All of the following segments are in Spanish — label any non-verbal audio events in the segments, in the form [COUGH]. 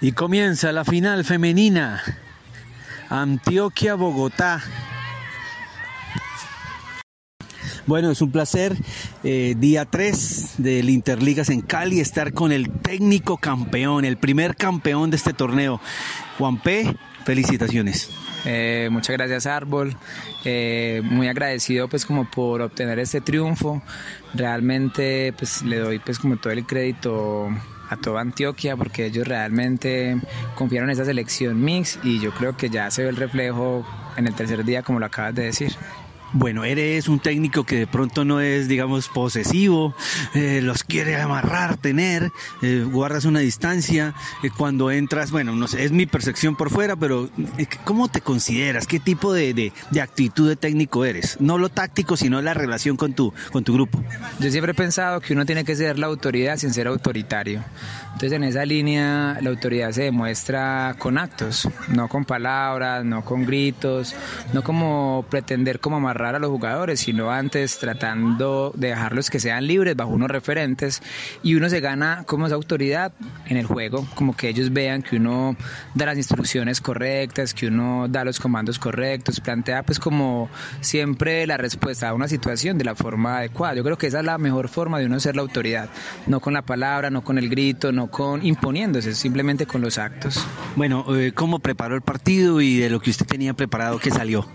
Y comienza la final femenina. Antioquia-Bogotá. Bueno, es un placer, eh, día 3 del Interligas en Cali, estar con el técnico campeón, el primer campeón de este torneo. Juan P., felicitaciones. Eh, muchas gracias Árbol, eh, muy agradecido pues como por obtener este triunfo, realmente pues le doy pues como todo el crédito a toda Antioquia porque ellos realmente confiaron en esa selección mix y yo creo que ya se ve el reflejo en el tercer día como lo acabas de decir bueno, eres un técnico que de pronto no es, digamos, posesivo, eh, los quiere amarrar, tener, eh, guardas una distancia, eh, cuando entras, bueno, no sé, es mi percepción por fuera, pero ¿cómo te consideras? ¿Qué tipo de, de, de, actitud de técnico eres? No lo táctico, sino la relación con tu, con tu grupo. Yo siempre he pensado que uno tiene que ser la autoridad sin ser autoritario. Entonces en esa línea la autoridad se demuestra con actos, no con palabras, no con gritos, no como pretender como amarrar a los jugadores, sino antes tratando de dejarlos que sean libres bajo unos referentes y uno se gana como esa autoridad en el juego, como que ellos vean que uno da las instrucciones correctas, que uno da los comandos correctos, plantea pues como siempre la respuesta a una situación de la forma adecuada. Yo creo que esa es la mejor forma de uno ser la autoridad, no con la palabra, no con el grito, no con imponiéndose, simplemente con los actos. Bueno, eh, ¿cómo preparó el partido y de lo que usted tenía preparado qué salió?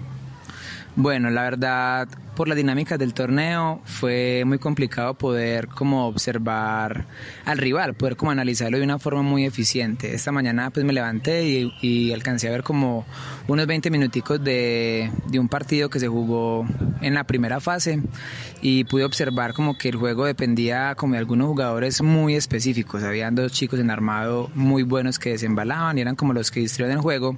Bueno, la verdad, por la dinámica del torneo fue muy complicado poder como observar al rival, poder como analizarlo de una forma muy eficiente. Esta mañana pues me levanté y, alcancé a ver como unos 20 minuticos de, de, un partido que se jugó en la primera fase y pude observar como que el juego dependía como de algunos jugadores muy específicos. Habían dos chicos en armado muy buenos que desembalaban y eran como los que distribuían el juego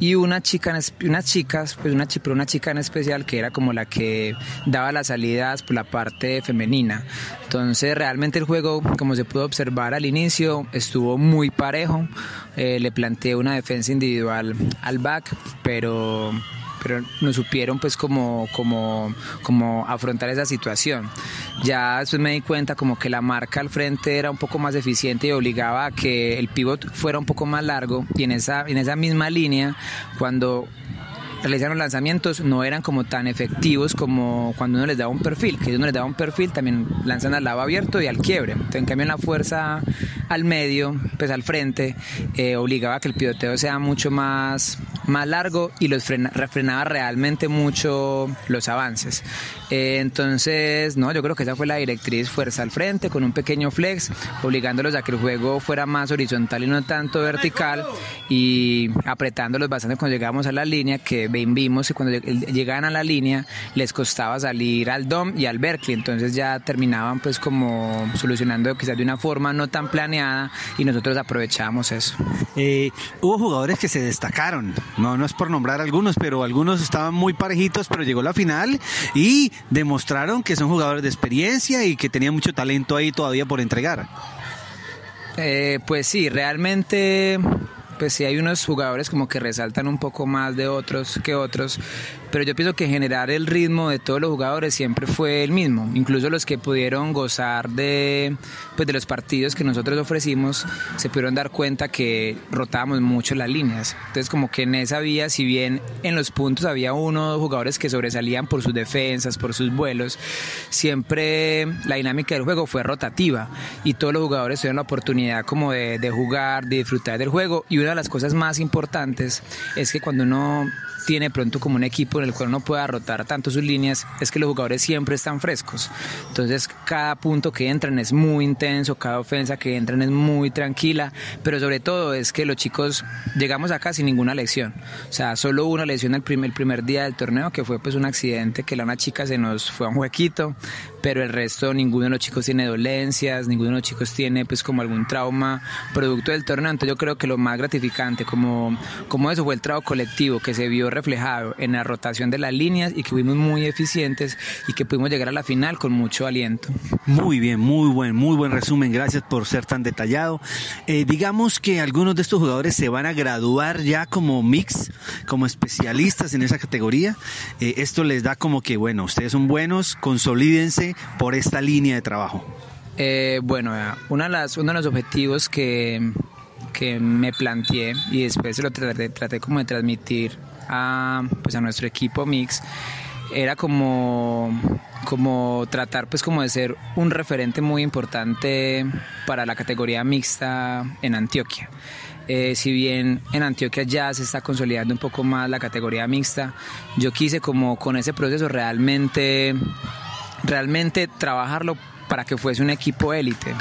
y una chica, unas chicas, pues una, una chica en especial que era como la que daba las salidas por la parte femenina. Entonces realmente el juego, como se pudo observar al inicio, estuvo muy parejo. Eh, le planteé una defensa individual al back, pero pero no supieron pues como, como, como afrontar esa situación. Ya después me di cuenta como que la marca al frente era un poco más eficiente y obligaba a que el pivot fuera un poco más largo y en esa, en esa misma línea cuando realizaron lanzamientos no eran como tan efectivos como cuando uno les daba un perfil, que uno les daba un perfil también lanzan al lado abierto y al quiebre. en cambio la fuerza al medio, pues al frente, eh, obligaba a que el piloteo sea mucho más, más largo y los refrenaba realmente mucho los avances. Eh, entonces, no, yo creo que esa fue la directriz, fuerza al frente, con un pequeño flex, obligándolos a que el juego fuera más horizontal y no tanto vertical y apretándolos bastante cuando llegamos a la línea, que vimos que cuando llegaban a la línea les costaba salir al DOM y al Berkeley, entonces ya terminaban pues como solucionando quizás de una forma no tan planeada y nosotros aprovechábamos eso. Eh, hubo jugadores que se destacaron, no, no es por nombrar algunos, pero algunos estaban muy parejitos, pero llegó la final y demostraron que son jugadores de experiencia y que tenían mucho talento ahí todavía por entregar. Eh, pues sí, realmente pues sí hay unos jugadores como que resaltan un poco más de otros que otros, pero yo pienso que generar el ritmo de todos los jugadores siempre fue el mismo, incluso los que pudieron gozar de, pues de los partidos que nosotros ofrecimos, se pudieron dar cuenta que rotábamos mucho las líneas, entonces como que en esa vía, si bien en los puntos había uno o dos jugadores que sobresalían por sus defensas, por sus vuelos, siempre la dinámica del juego fue rotativa. Y todos los jugadores tuvieron la oportunidad como de, de jugar, de disfrutar del juego. Y una de las cosas más importantes es que cuando uno tiene pronto como un equipo en el cual no pueda rotar tanto sus líneas, es que los jugadores siempre están frescos. Entonces cada punto que entran es muy intenso, cada ofensa que entran es muy tranquila, pero sobre todo es que los chicos llegamos acá sin ninguna lesión. O sea, solo una lesión el primer, el primer día del torneo, que fue pues un accidente que la una chica se nos fue a un huequito, pero el resto ninguno de los chicos tiene dolencias, ninguno de los chicos tiene pues como algún trauma producto del torneo. Entonces yo creo que lo más gratificante como, como eso fue el trabajo colectivo que se vio reflejado en la rotación de las líneas y que fuimos muy eficientes y que pudimos llegar a la final con mucho aliento. Muy bien, muy buen, muy buen resumen. Gracias por ser tan detallado. Eh, digamos que algunos de estos jugadores se van a graduar ya como mix, como especialistas en esa categoría. Eh, esto les da como que, bueno, ustedes son buenos, consolídense por esta línea de trabajo. Eh, bueno, una de las, uno de los objetivos que que me planteé y después lo traté, traté como de transmitir a, pues a nuestro equipo mix era como, como tratar pues como de ser un referente muy importante para la categoría mixta en Antioquia. Eh, si bien en Antioquia ya se está consolidando un poco más la categoría mixta, yo quise como con ese proceso realmente, realmente trabajarlo para que fuese un equipo élite,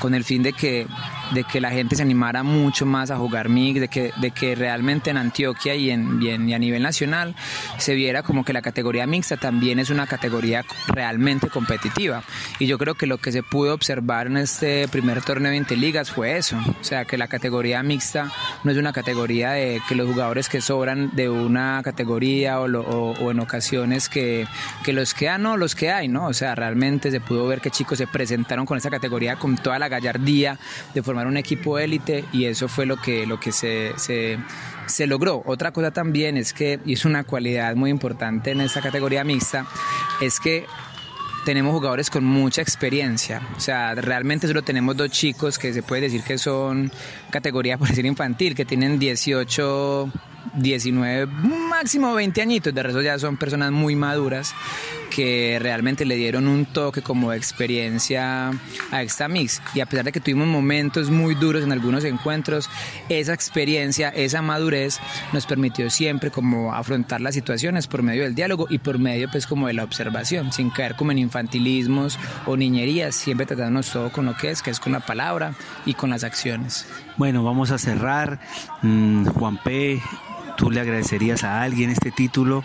con el fin de que de que la gente se animara mucho más a jugar MIG, de que, de que realmente en Antioquia y, en, y, a nivel nacional se viera como que la categoría mixta también es una categoría realmente competitiva. Y yo creo que lo que se pudo observar en este primer torneo de Interligas fue eso, o sea, que la categoría mixta no es una categoría de que los jugadores que sobran de una categoría o, en ocasiones que, que los que hay, no, los que hay, ¿no? O sea, realmente se pudo ver que chicos se presentaron con esa categoría con toda la gallardía de forma un equipo élite y eso fue lo que, lo que se, se, logró. Otra cosa también es que, y es una cualidad muy importante en esta categoría mixta, es que tenemos jugadores con mucha experiencia. O sea, realmente solo tenemos dos chicos que se puede decir que son categoría, por decir infantil, que tienen 18 19, máximo 20 añitos, de resto ya son personas muy maduras que realmente le dieron un toque como experiencia a esta mix y a pesar de que tuvimos momentos muy duros en algunos encuentros, esa experiencia, esa madurez nos permitió siempre como afrontar las situaciones por medio del diálogo y por medio pues como de la observación, sin caer como en infantilismos o niñerías, siempre tratándonos todo con lo que es, que es con la palabra y con las acciones. Bueno, vamos a cerrar. Mm, Juan P., ¿Tú le agradecerías a alguien este título?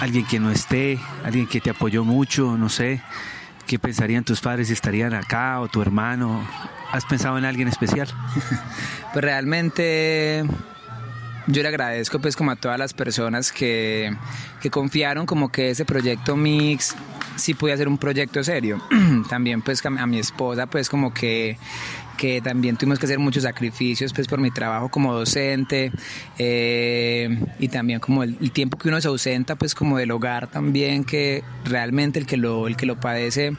Alguien que no esté, alguien que te apoyó mucho, no sé. ¿Qué pensarían tus padres si estarían acá o tu hermano? ¿Has pensado en alguien especial? [LAUGHS] pues realmente yo le agradezco pues como a todas las personas que, que confiaron como que ese proyecto Mix sí podía ser un proyecto serio. [CLEARS THROAT] También pues a mi esposa pues como que que también tuvimos que hacer muchos sacrificios pues por mi trabajo como docente eh, y también como el, tiempo que uno se ausenta pues como del hogar también que realmente el que lo el que lo padece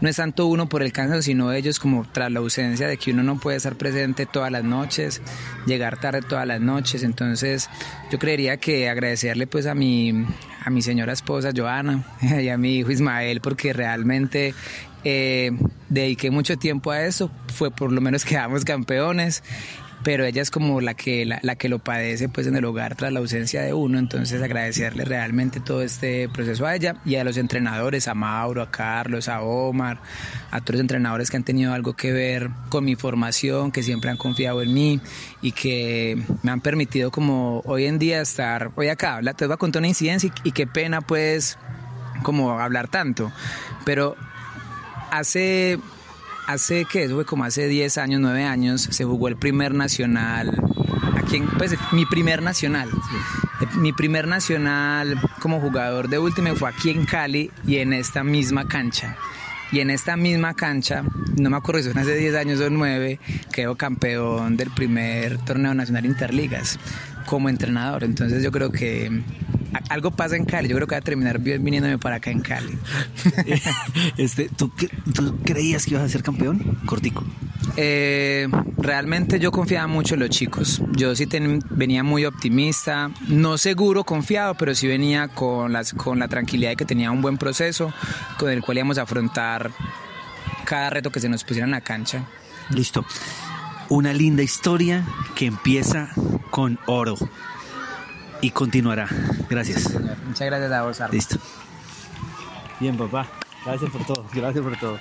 no es tanto uno por el cáncer sino ellos como tras la ausencia de que uno no puede estar presente todas las noches llegar tarde todas las noches entonces yo creería que agradecerle pues a mi a mi señora esposa Joana [LAUGHS] y a mi hijo Ismael porque realmente eh, dediqué mucho tiempo a eso, fue por lo menos quedamos campeones, pero ella es como la que, la, que lo padece pues en el hogar tras la ausencia de uno, entonces agradecerle realmente todo este proceso a ella y a los entrenadores, a Mauro, a Carlos, a Omar, a los entrenadores que han tenido algo que ver con mi formación, que siempre han confiado en mí y que me han permitido como hoy en día estar hoy acá. Te voy a contar una incidencia y, y qué pena pues como hablar tanto, pero hace, hace que eso fue como hace 10 años, 9 años, se jugó el primer nacional. Aquí en, pues mi primer nacional. Mi primer nacional como jugador de último fue aquí en Cali y en esta misma cancha. Y en esta misma cancha, no me acuerdo si son hace 10 años o 9, quedó campeón del primer torneo nacional Interligas como entrenador. Entonces yo creo que algo pasa en Cali. Yo creo que va a terminar viniéndome para acá en Cali. [LAUGHS] este, ¿tú, ¿tú, creías que ibas a ser campeón? Cortico. Eh, realmente yo confiaba mucho en los chicos. Yo sí venía muy optimista, no seguro, confiado, pero sí venía con, las, con la tranquilidad de que tenía un buen proceso con el cual íbamos a afrontar cada reto que se nos pusiera en la cancha. Listo. Una linda historia que empieza con oro y continuará. Gracias. Muchas gracias a vos, Listo. Bien, papá. Gracias por todo. Gracias por todo.